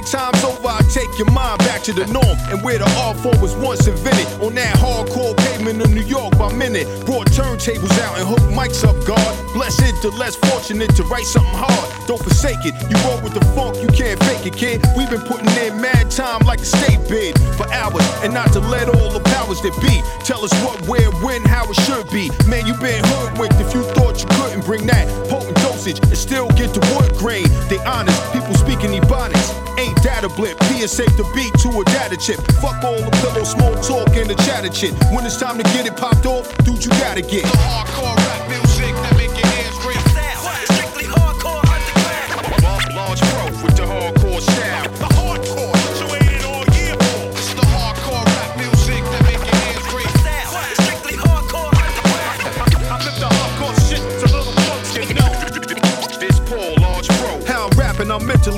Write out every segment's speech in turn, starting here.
Playtime's over, I'll take your mind back to the norm and where the art form was once invented. On that hardcore pavement of New York by minute, brought turntables out and hooked mics up, God. Blessed the less fortunate to write something hard. Don't forsake it. You roll with the funk, you can't fake it, kid. We've been putting in mad time like a state bid for hours, and not to let all the powers that be tell us what, where, when, how it should be. Man, you been hoodwinked if you thought you couldn't bring that potent dosage and still get the wood grain. They honest, people speaking ebonics. Ain't data blip, PSA the beat to a data chip. Fuck all the pillow, small talk, and the chatter shit. When it's time to get it popped off, dude, you gotta get the hardcore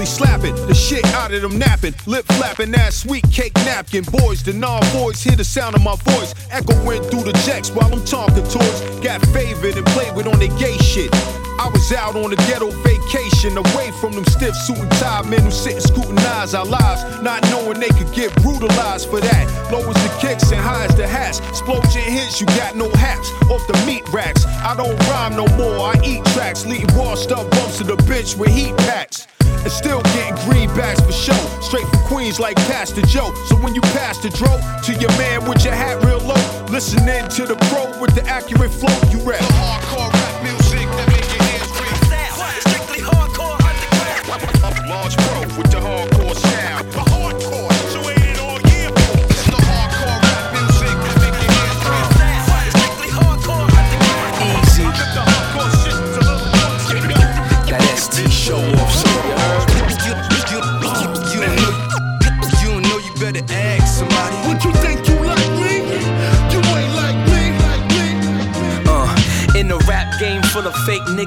rapping, slapping the shit out of them napping, lip flapping that sweet cake napkin. Boys, the non-boys hear the sound of my voice echoing through the jacks while I'm talking toys. Got favored and played with on their gay shit. I was out on a ghetto vacation, away from them stiff suit and tie men who sit and scrutinize our lives, not knowing they could get brutalized for that. Low as the kicks and high as the hats. Explosion hits, you got no haps off the meat racks. I don't rhyme no more, I eat tracks, leave washed up bumps to the bench with heat packs. And still getting greenbacks for show. Straight from Queens like Pastor Joe. So when you pass the dro to your man with your hat real low, listening to the pro with the accurate flow, you rap. The hardcore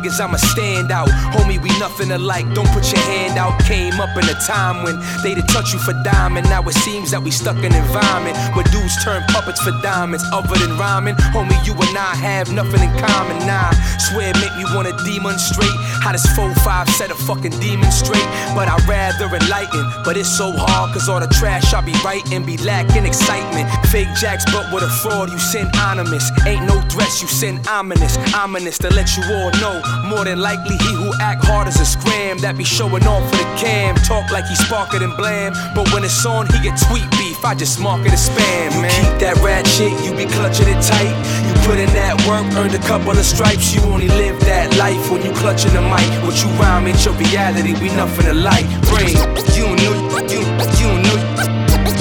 niggas, I'm a standout. Homie, we nothing alike. Don't put your hand out. Came up in a time when they'd touch you for diamond. Now it seems that we stuck in environment where dudes turn puppets for diamonds. Other than rhyming, homie, you and I have nothing in common. Nah, swear it make me wanna demonstrate how this 4-5 set a fucking demon straight. But I'd rather enlighten. But it's so hard, cause all the trash I be writing be lacking excitement. Fake jacks, but with a fraud, you send anonymous. Ain't no threats, you send ominous. Ominous to let you all know. More than likely, he who act hard as a scram that be showing off for the cam. Talk like he sparker than blam. But when it's on, he get tweet beef. I just mark it as spam, man. You keep that rat shit, you be clutching it tight. You put in that work, earned a couple of stripes. You only live that life when you clutching the mic. What you rhyme ain't your reality, we nothing alike. Brain. You don't know, you, you don't know,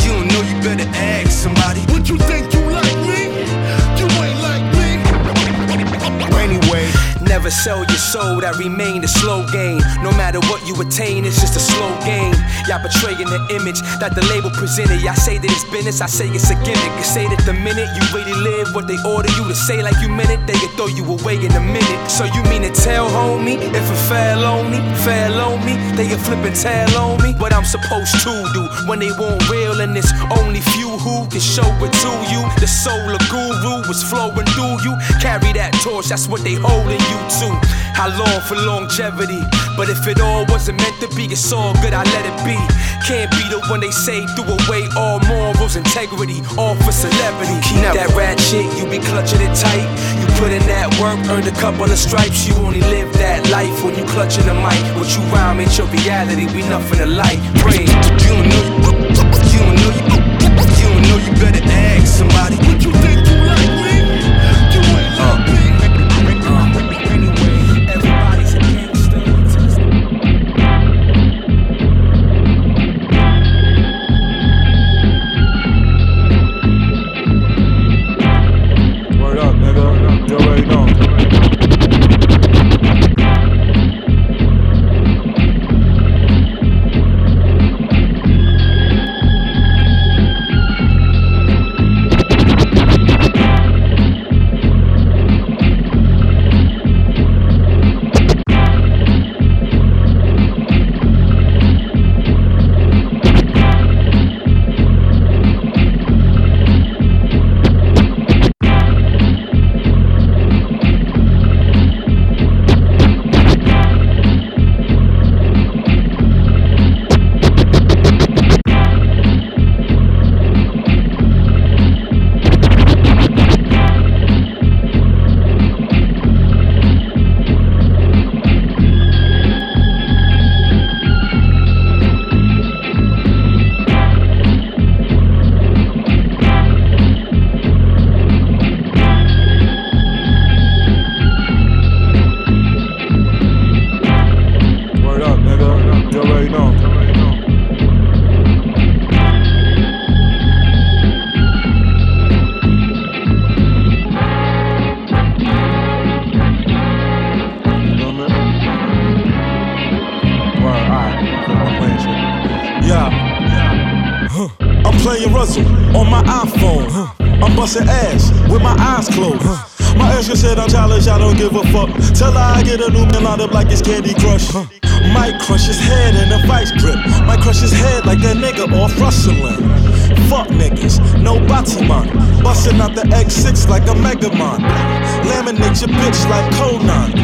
you don't know you better ask somebody. What you think Never sell your soul, that remain a slow game. No matter what you attain, it's just a slow game. Y'all betraying the image that the label presented. Y'all say that it's business, I say it's a gimmick. You say that the minute you really live what they order you to say like you meant it, they can throw you away in a minute. So you mean to tell homie, if it fell on me, fell on me, they can flip and tell on me what I'm supposed to do when they won't real and it's only few who can show it to you. The soul of guru was flowing through you. Carry that torch, that's what they holding you to. How long for longevity? But if it all wasn't meant to be, it's all good, I let it be. Can't be the one they say threw away all morals, integrity, all for celebrity. Keep that rat shit, you be clutching it tight. You put in that work, earned a couple of stripes. You only live that life when you clutching the mic. What you rhyme ain't your reality, we nothing alike. Brain. You don't know, you don't know, you, you don't know you better ask somebody. Get a new man lined up like it's Candy Crush. Huh. Might crush his head in a vice grip. Might crush his head like that nigga off rustling. Fuck niggas, no Batiman. Busting out the X6 like a Mega Man. Laminate your bitch like Conan.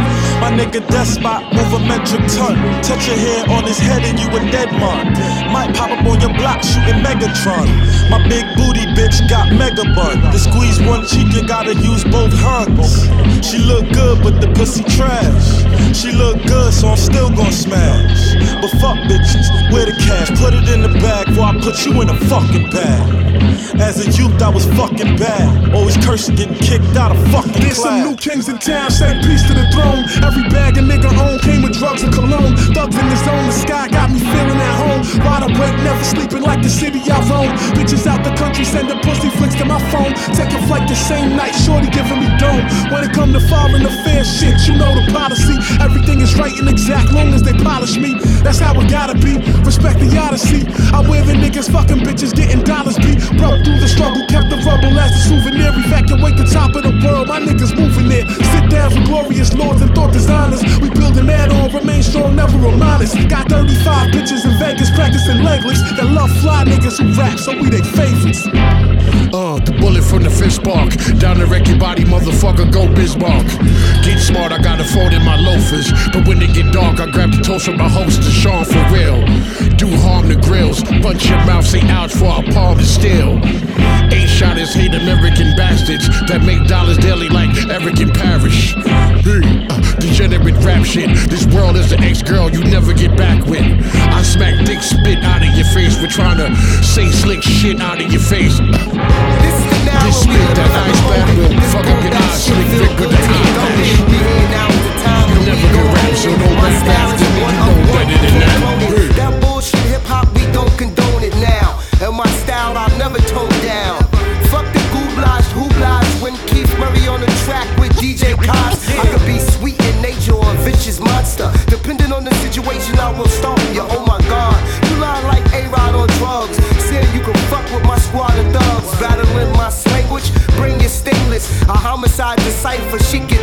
My nigga Despot move a metric ton. Touch your hair on his head and you a dead man. Might pop up on your block shooting Megatron. My big booty bitch got mega bun. To squeeze one cheek, you gotta use both hands. She look good, but the pussy trash. She look good, so I'm still gon' smash. But fuck bitches, where the cash? Put it in the bag before I put you in a fucking bag. As a youth, I was fucking bad. Always cursing, getting kicked out of fucking There's some new class. Kings in town, say peace to the throne. Every bag a nigga own came with drugs and cologne. Thugs in the zone, the sky got me feeling at home. Wide awake, never sleeping like the city I roam. Bitches out the country sending pussy flicks to my phone. Take a flight the same night, shorty giving me dome. When it come to foreign affairs shit, you know the policy. Everything is right and exact, long as they polish me. That's how it gotta be. Respect the odyssey. I wear the niggas, fucking bitches, getting dollars beat. Broke through the struggle, kept the rubble as a souvenir. Evacuate the top of the world, glorious lords and thought designers. We building that on, remain strong, never us. Got 35 bitches in Vegas practicing leg lifts that love fly niggas who rap, so we they favorites. Uh, the bullet from the fist spark. Down the wreck your body, motherfucker, go Bismarck. Get smart, I got a fold in my loafers. But when it get dark, I grab the toast from my host, Sean for real. Do harm to grills. Punch your mouth, say ouch for a palm to steal. Eight shotters hate American bastards that make dollars daily like Erick and Parrish. Hey, uh, degenerate rap shit. This world is an ex girl you never get back with. I smack dick spit out of your face for trying to say slick shit out of your face. The now we spit that ice back fuck up your eyes, shit slick feel with the eye patch. We here now is the time You never can rap, so don't rap after me, you know better than that. That bullshit hip hop, we don't condone it now. And my style, I'll never tone down. Fuck the goulash, hooblash when Keith Murray on the track with DJ Koz. I could be sweet in nature or a vicious monster. Depending on the situation, I will cipher. She can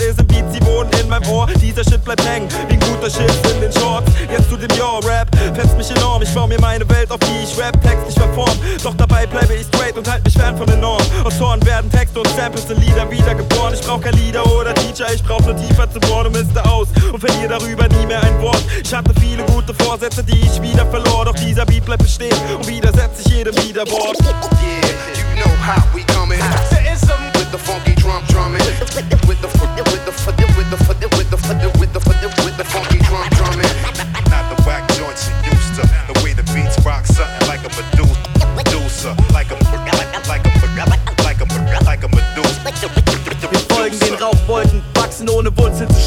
d'accord mit diesen Beats, sie wohnen in meinem Ohr. Dieser Shit bleibt hängen, wie ein guter Shit in den Shorts. Jetzt zu dem Yo-Rap, fetzt mich enorm. Ich baue mir meine Welt, auf die ich Rap, Text nicht verform. Doch dabei bleibe ich straight und halt mich fern von den Normen. Aus Toren werden Texte und Samples in Lieder wiedergeboren. Ich brauch kein Lieder oder Teacher, ich brauch nur tiefer zu bohren und misste aus und verliere darüber nie mehr ein Wort. Ich hatte viele gute Vorsätze, die ich wieder verlor. Doch dieser Beat bleibt bestehen und widersetzt sich jedem Widerwort. Yeah, you know how we coming. With the funky drum drumming.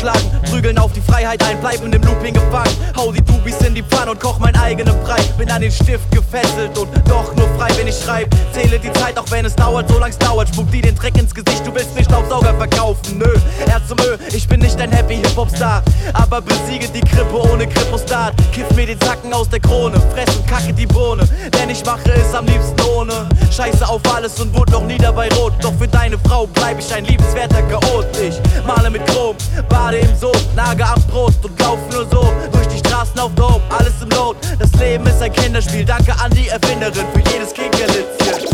geschlagen prügeln auf die Freiheit ein, bleiben im Looping gefangen. Hau die Tubis in die Pfanne und koch mein eigenen Brei. Bin an den Stift gefesselt und doch nur frei, wenn ich schreib. Zähle die Zeit, auch wenn es dauert, so lang's dauert. Spuck die den Dreck ins Gesicht, du willst mich Staubsauger verkaufen. Nö, Herz zum Ö, ich bin nicht ein Happy Hip-Hop-Star, aber besiege die Krippe ohne Kripostat. Kiff mir den Zacken aus der Krone, fress und kacke die Bohne, denn ich mache es am liebsten ohne. Scheiße auf alles und wurde noch nie dabei rot. Doch für deine Frau bleib ich ein liebenswerter Chaot. Ich male mit Chrom, bade im Sod, nage am Brot und lauf nur so durch die Straßen auf Dope. Alles im Not, das Leben ist ein Kinderspiel. Danke an die Erfinderin für jedes Kinkerlitzchen.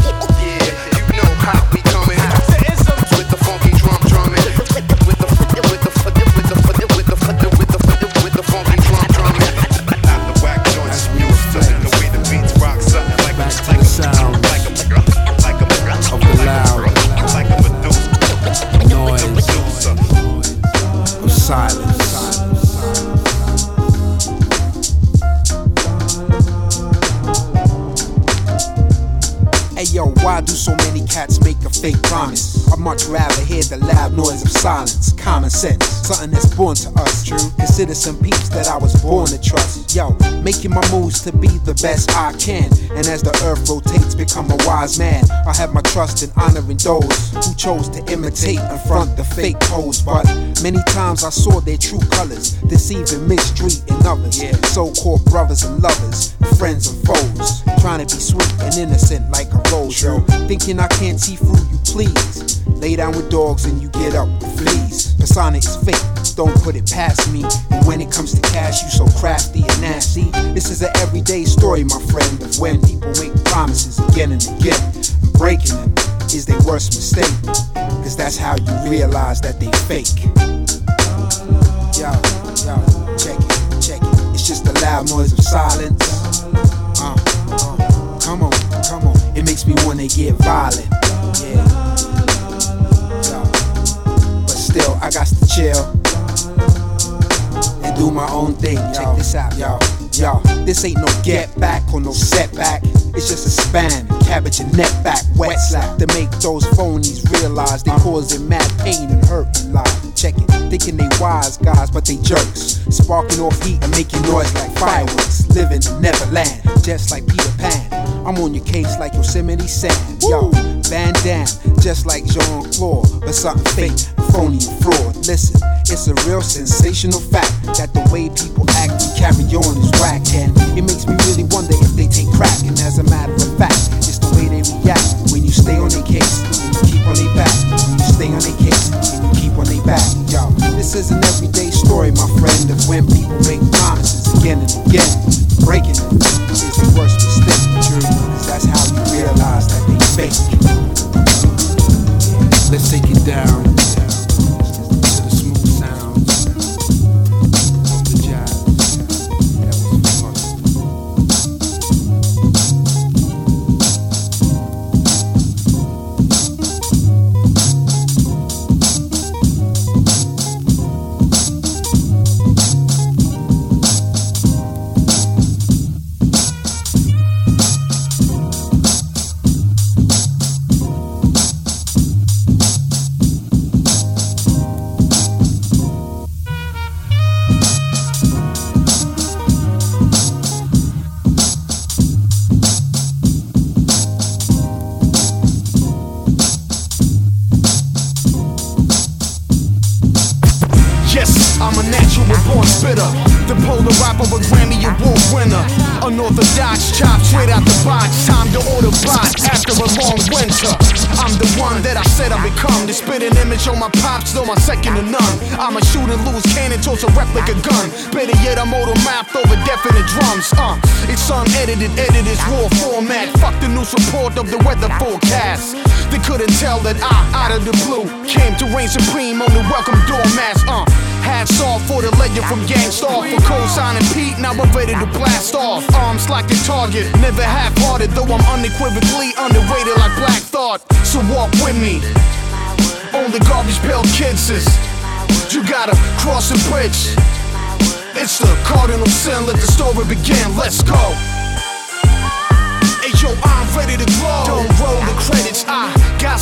Hey yo, why do so many cats make a fake promise? I'd much rather hear the loud noise of silence. Common sense, something that's born to us. True. Consider some peeps that I was born to trust. Yo, making my moves to be the best I can. And as the earth rotates, become a wise man. I have my trust in honoring those who chose to imitate and front the fake pose. But many times I saw their true colors, deceiving, mistreating others. Yeah. So-called brothers and lovers, friends and foes, trying to be sweet and innocent like a rose. Yo, thinking I can't see through you, please. Lay down with dogs and you get up with fleas. Persona is fake, don't put it past me. And when it comes to cash, you so crafty and nasty. This is an everyday story, my friend, of when people make promises again and again. And breaking them is their worst mistake. Cause that's how you realize that they fake. Yo, yo, check it, check it. It's just the loud noise of silence. Uh, uh, come on, come on. Makes me wanna get violent. Yeah. But still, I got to chill and do my own thing. Check this out, yo. Yo, this ain't no get back or no setback. It's just a span, cabbage and net back, wet slap to make those phonies realize they uh-huh. causing mad pain and hurt in life. Check it, thinking they wise guys, but they jerks. Sparking off heat and making noise like fireworks. Living in Neverland, just like Peter Pan. I'm on your case like Yosemite Sam. Yo, Van Damme, just like Jean Claude, but something fake, phony and fraud. Listen, it's a real sensational fact that the way people act and carry on is whack, and it makes me really wonder if they take crack. And as a matter of fact, it's the way they react when you stay on their case and you keep on their back. When you stay on their case and you keep on their back. Yo, this is an everyday story, my friend, of when people make promises again and again. Breaking them is the worst mistake, true, because that's how you realize that they fake. Let's take it down A natural born spitter. The polar rapper, a Grammy Award winner. Unorthodox, chopped straight out the box. Time to order bot after a long winter. I'm the one that I said I become. The spitting image on my pops, though my second to none. I'm a shoot and lose cannon towards a replica gun. Better yet, I'm auto mapped over definite drums. Uh, it's unedited, edited, raw format. Fuck the news report of the weather forecast. They couldn't tell that I, out of the blue, came to reign supreme on the welcome doormats. Uh, hats off for the legend from Gang Starr for co-signing Pete. Now I'm ready to blast off. Arms like a target, never half-hearted, though I'm unequivocally underrated like Black Thought. So walk with me. Only garbage pail kids is. You gotta cross a bridge. It's the cardinal sin. Let the story begin. Let's go.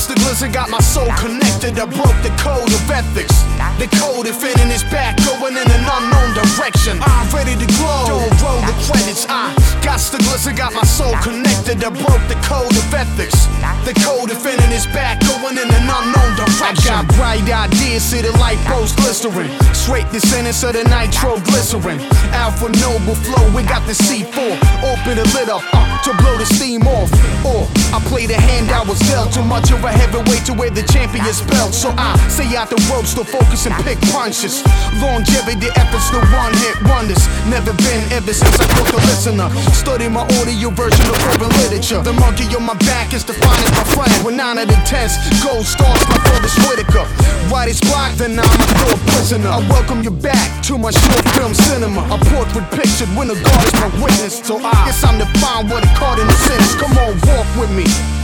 The glisten, got my soul connected. I broke the code of ethics. The code if in his back, going in an unknown direction. I'm ready to glow. Don't roll the credits. I got the glisten, got my soul connected. I broke the code of ethics. The code if in his back, going in an unknown direction. I got bright ideas, see the light post blistering. Straight descendants of the nitroglycerin. Alpha Noble flow, we got the C4. Open the lid up uh, to blow the steam off. Or I play the hand I was dealt. Too much of a heavyweight to wear the champion's belt. So I stay out the ropes, still focus and pick punches. Longevity efforts, the one hit wonders. Never been ever since I caught the listener. Study my audio version of urban literature. The monkey on my back is defined as my friend. With nine of the tens, gold stars, my father's Whitaker. Right is blocked, then I'm a prisoner. I welcome you back to my short film cinema. A portrait pictured when the God is my witness. So I guess I'm the fine what it caught in the sentence. Come on, walk with me.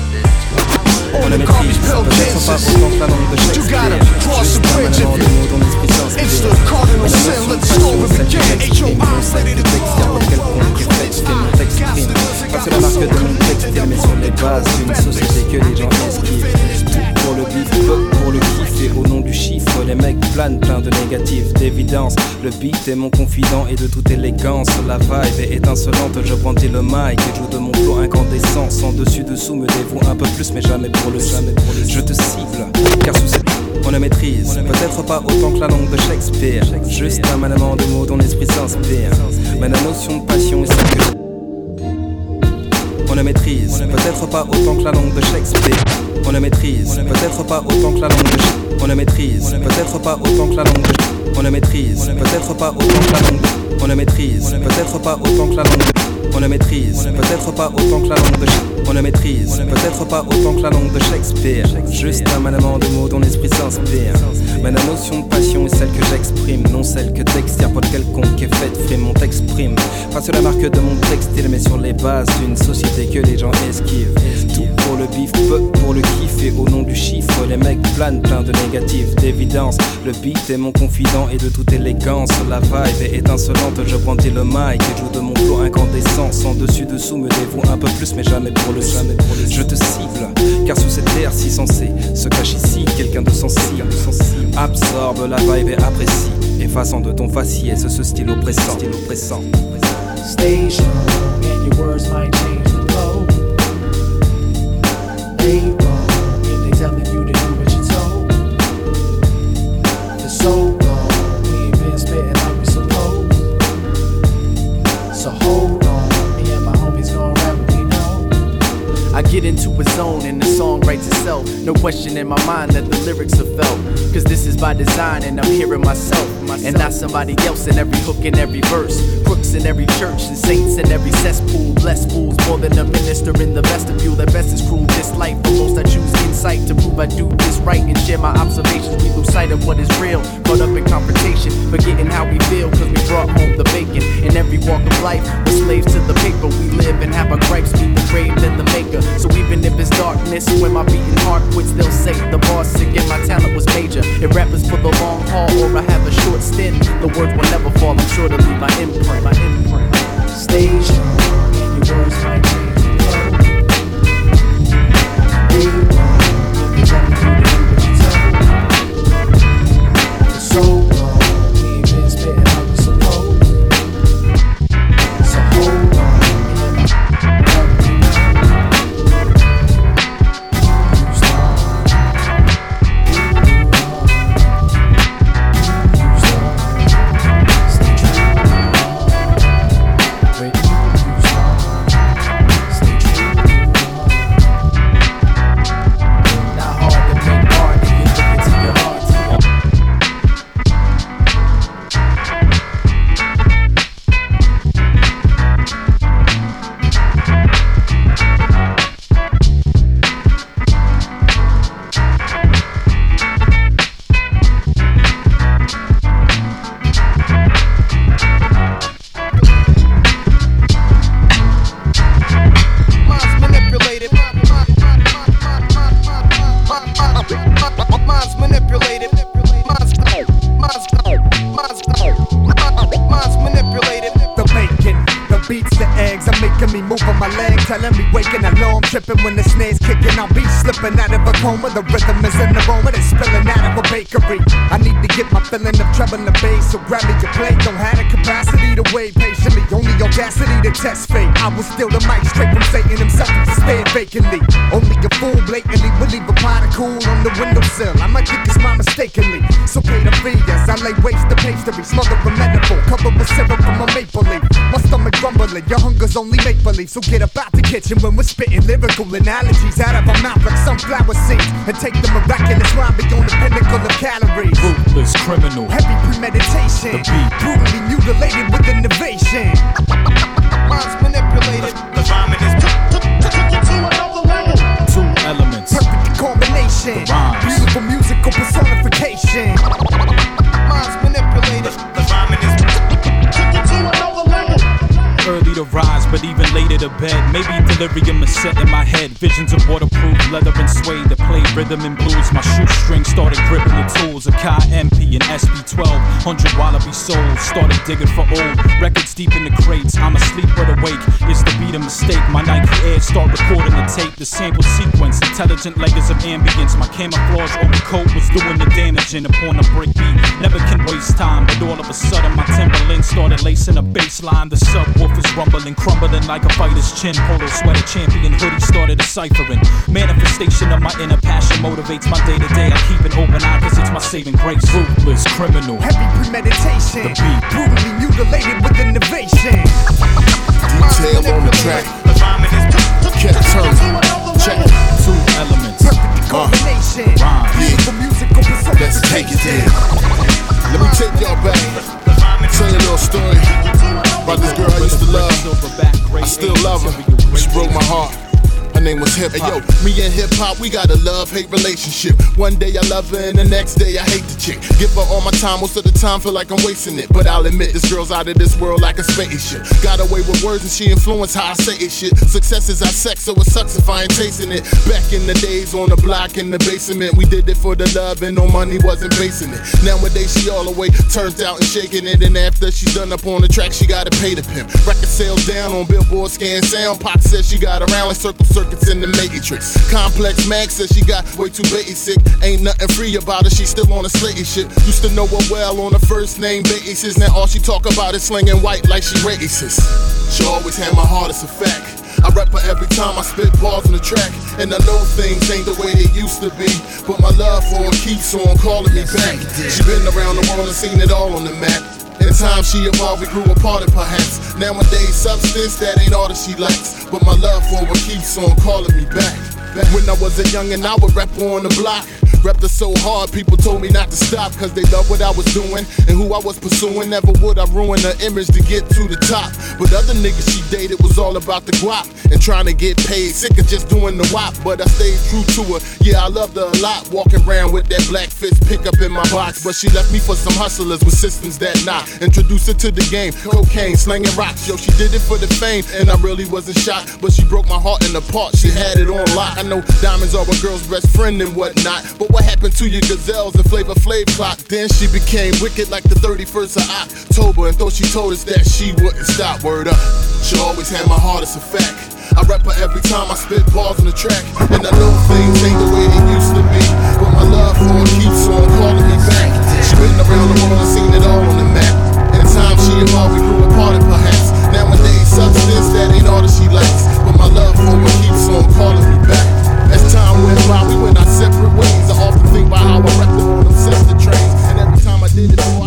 On the garbage pill cases. You gotta cross the bridge if you. It's the cardinal sin, let the story begin. H.O. I'm ready to Parce que la marque de mon texte est mais sur les bases d'une société que les gens esquivent. Pour le bif, pour le kiff et au nom du chiffre, les mecs planent plein de négatifs, d'évidence. Le beat est mon confident et de toute élégance. La vibe est étincelante, je brandis le mic et joue de mon flow incandescent. Sans dessus dessous, me dévoue un peu plus, mais jamais pour le jamais. Je te cible, car sous cette on la maîtrise, peut-être pas autant que la langue de Shakespeare. Juste un maniement de mots dont l'esprit s'inspire. Mais la notion de passion est celle que on la maîtrise, peut-être pas autant que la langue de Shakespeare. On la maîtrise, peut-être pas autant que la langue de On la maîtrise, peut-être pas autant que la langue de On la maîtrise, peut-être pas autant que la langue On la maîtrise, peut-être pas autant que la langue On la maîtrise, peut-être pas autant que la langue de On la maîtrise, peut-être pas autant que la langue de Shakespeare. Juste un maniement de mots dont l'esprit s'inspire. Mais la notion de passion est celle que j'exprime, non celle que textile pour quelconque est faite frime. T'exprime, pas sur la marque de mon textile, mais sur les bases d'une société que les gens esquivent. Pour le bif, pour le kiff et au nom du chiffre, les mecs planent plein de négatifs, d'évidence. Le beat est mon confident et de toute élégance. La vibe est étincelante, je brandis le mic et joue de mon flow incandescent. Sans dessus dessous me dévoue un peu plus, mais jamais pour le jamais pour le. Je te cible, car sous cette terre si sensée se cache ici quelqu'un de sensible. Absorbe la vibe et apprécie, effaçant de ton faciès ce style oppressant. Style oppressant. Change No question in my mind that the lyrics are is by design and I'm hearing myself. And not somebody else in every hook and every verse. Crooks in every church and saints in every cesspool. Blessed fools more than a minister in the vestibule. That best is cruel. This life, for most I choose insight to prove I do this right and share my observations. We lose sight of what is real. Caught up in confrontation, forgetting how we feel. Cause we brought home the bacon. In every walk of life, we're slaves to the paper. We live and have our gripes meet the grave than the maker. So even if it's darkness, when my beating heart quits, they'll say the boss sick and my talent was major. If rappers for the long haul or I have a short stint, the words will never fall. I'm sure to leave my imprint. My imprint. And your words might out of a coma. The rhythm is in the aroma that's spilling out of a bakery. I need to get my feeling of treble and bass, so grab me your plate. Don't have the capacity to wait patiently, only audacity to test fate. I will steal the mic straight from Satan himself you stare vacantly. Only a fool blatantly will leave a pot of cool on the windowsill. I might think it's my mistakenly, so pay the fee as I lay waste the pastry, smother a metaphor, covered with syrup from a maple your hunger's only make believe. So get up out the kitchen when we're spitting lyrical analogies out of our mouth like sunflower seeds, and take the miraculous rhyme beyond the pinnacle of calories. Ruthless criminal. Heavy premeditation, The beat. brutally mutilated with innovation. Minds manipulated. To bed. Maybe delirium is set in my head. Visions of waterproof leather and suede that played rhythm and blues. My shoestring started gripping the tools. Akai MP and SB12. 100 Wallabee souls. Started digging for old records deep in the crates. I'm asleep but awake. Is the beat a mistake? My Nike Air start recording the tape. The sample sequence. Intelligent layers of ambience. My camouflage overcoat was doing the damaging upon a brick beat. Never can waste time, but all of a sudden my Timberland started lacing a bass line. The subwoofer's rumbling, crumbling like a fighter's chin. Polo sweater champion hoodie started deciphering. Manifestation of my inner passion motivates my day to day. I keep an open eye cause it's my saving grace. Ruthless criminal. heavy premeditation. The beat. Brutally mutilated with innovation. Detail on the track. Kept turning. Check. Two elements. Perfect uh, combination. Rhymes. Beautiful musical Let's take it there. Let me take y'all back. Tell you a little story about this girl I used to love. I still love her. She broke my heart. Name was Hip Hop. Hey, me and Hip Hop, we got a love hate relationship. One day I love her, and the next day I hate the chick. Give her all my time, most of the time feel like I'm wasting it. But I'll admit, this girl's out of this world like a spaceship. Got away with words, and she influenced how I say it shit. Success is our sex, so it sucks if I ain't tasting it. Back in the days on the block in the basement, we did it for the love, and no money wasn't basing it. Nowadays, she all the way turned out and shaking it. And after she's done up on the track, she gotta pay the pimp. Record sales down on Billboard Scan Sound. Pop says she got around like circle, circle circuits in the Matrix. Complex Mag says she got way too basic. Ain't nothing free about her, she still on a slatey shit. Used to know her well on a first name basis. Now all she talk about is slinging white like she racist. She always had my heart as a fact. I rap her every time I spit balls on the track. And I know things ain't the way they used to be. But my love for her keeps on calling me back. She been around the world and seen it all on the map. Time she evolved, we grew apart perhaps. Nowadays substance, that ain't all that she likes But my love for her keeps on calling me back. Back When I was a youngin', I would rap on the block Repped her so hard, people told me not to stop Cause they loved what I was doing and who I was pursuing. Never would I ruin her image to get to the top. But other niggas she dated was all about the guap And trying to get paid, sick of just doing the wop But I stayed true to her, yeah I loved her a lot Walking around with that black fist pickup in my box. But she left me for some hustlers with systems that knock Introduced her to the game, cocaine, slanging rocks. Yo, she did it for the fame and I really wasn't shocked. But she broke my heart in the part, she had it on lock. I know diamonds are a girl's best friend and whatnot But what happened to your Cazals and Flavor Flav clock? Then she became wicked like the 31st of October And though she told us that she wouldn't stop, word up She always had my heart as a fact I rap her every time I spit balls on the track. And I know things ain't the way they used to be But my love for her keeps on calling me back. She been around the world and seen it all on the map. In time she evolved, we grew apart and perhaps Nowadays substance, that ain't all that she likes But my love for her keeps on calling me back. As time went by, we went our separate ways often think about how I rapped them on them sister trains. And every time I did it,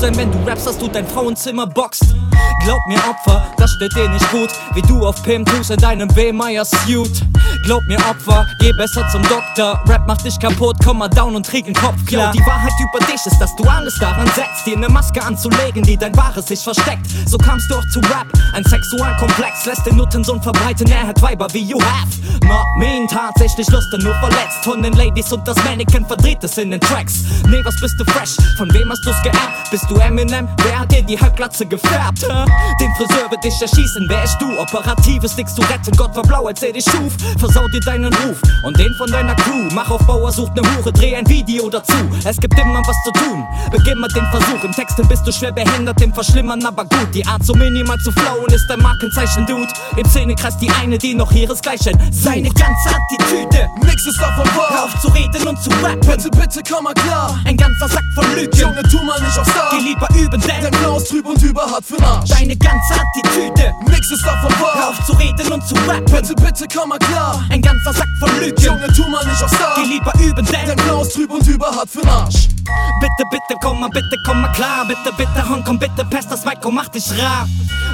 Sein, wenn du rappst, dass du dein Frauenzimmer boxt? Glaub mir, Opfer, das steht dir nicht gut. Wie du auf Pimp tust in deinem W-Meyer-Suit. Glaub mir, Opfer, geh besser zum Doktor. Rap macht dich kaputt, komm mal down und krieg den Kopf klar. Yo, die Wahrheit über dich ist, dass du alles daran setzt, dir ne Maske anzulegen, die dein wahres sich versteckt. So kamst du auch zu Rap. Ein Sexualkomplex lässt den Nuttensohn verbreiten, er hat Weiber wie you have. Not mean, tatsächlich Lust, nur verletzt. Von den Ladies und das Mannequin verdreht es in den Tracks. Nee, was bist du fresh? Von wem hast du's geerbt? Bist du Eminem? Wer hat dir die Halbglatze gefärbt? Den Friseur wird dich erschießen, wer ist du? Operatives nix zu retten, Gott war blau, als er dich schuf. Versau dir deinen Ruf und den von deiner Crew. Mach auf Bauer, sucht ne Hure, dreh ein Video dazu. Es gibt immer was zu tun. Beginn mal den Versuch. Im Texten bist du schwer behindert, im Verschlimmern aber gut. Die Art so minimal zu flowen ist dein Markenzeichen, Dude. Im Szenekreis die eine, die noch ihresgleichen. Seine ganze Attitüde. Nix ist davon wahr. Hör auf zu reden und zu rappen. Bitte, bitte, komm mal klar. Ein ganzer Sack von Lügen. Junge, tu mal nicht auf Star. Geh lieber üben, denn dein Blau ist trüb und überhart für Arsch. Deine ganze Attitüde. Nix ist davon wahr. Hör auf zu reden und zu rappen. Bitte, bitte, komm mal klar. Ein ganzer Sack von Lügen. Junge, tu mal nicht auf Star. Geh lieber üben, denn dein Blau ist trüb und überhart für Arsch. Bitte, bitte, komm mal, bitte, komm mal klar. Bitte, bitte, Hongkong, bitte, pest das Mic, mach dich rar.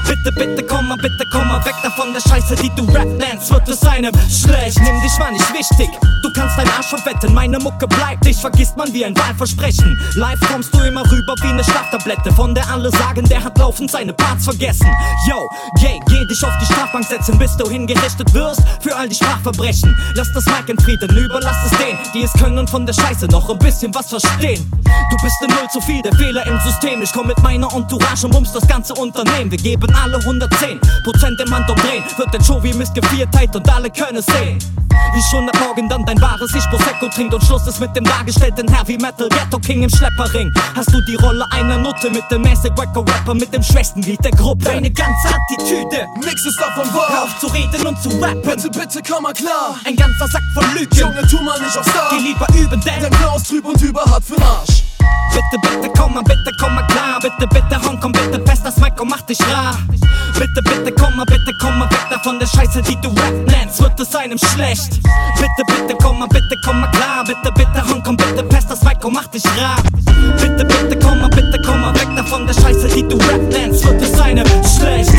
Bitte, bitte, komm mal, bitte, komm mal weg davon der Scheiße, die du Rap nennst, wird es einem schlecht. Nimm dich mal nicht wichtig, du kannst dein Arsch verwetten, meine Mucke bleibt, dich vergisst man wie ein Wahlversprechen. Live kommst du immer rüber wie eine Schlaftablette, von der alle sagen, der hat laufend seine Parts vergessen. Yo, gay, geh dich auf die Strafbank setzen, bis du hingerichtet wirst für all die Sprachverbrechen. Lass das Mic in Frieden, überlass es denen, die es können und von der Scheiße noch ein bisschen was verstehen. Du bist im Null zu viel, der Fehler im System. Ich komm mit meiner Entourage und bums das ganze Unternehmen. Wir geben alle 110 Prozent im Handumdrehen. Wird der Show wie Mist Geviertheit und alle können es sehen. Wie schon ab morgen dann dein wahres Ich Prosecco trinkt und Schluss ist mit dem dargestellten Heavy Metal Ghetto King im Schlepperring. Hast du die Rolle einer Nutte mit dem mäßig Wacko Rapper mit dem schwächsten Lied der Gruppe? Deine ganze Attitüde, nix ist davon wahr. Hör auf zu reden und zu rappen. Bitte, bitte, komm mal klar. Ein ganzer Sack von Lügen. Junge, tu mal nicht auf Star. Geh lieber üben, denn dein Blau ist trüb und überhart für Arsch. Bitte, bitte, komm mal, bitte, komm mal klar. Bitte, bitte, Hongkong, bitte, fest das Mic und mach dich rar. Bitte, bitte, komm mal, bitte, komm mal weg davon der Scheiße, die du Rap nennst, wird es einem schlecht. Bitte, bitte, komm mal, bitte, komm mal klar. Bitte, bitte, Hongkong, bitte, fest das Mic und mach dich rar. Bitte, bitte, komm mal, bitte, komm mal weg davon der Scheiße, die du Rap nennst, wird es einem schlecht.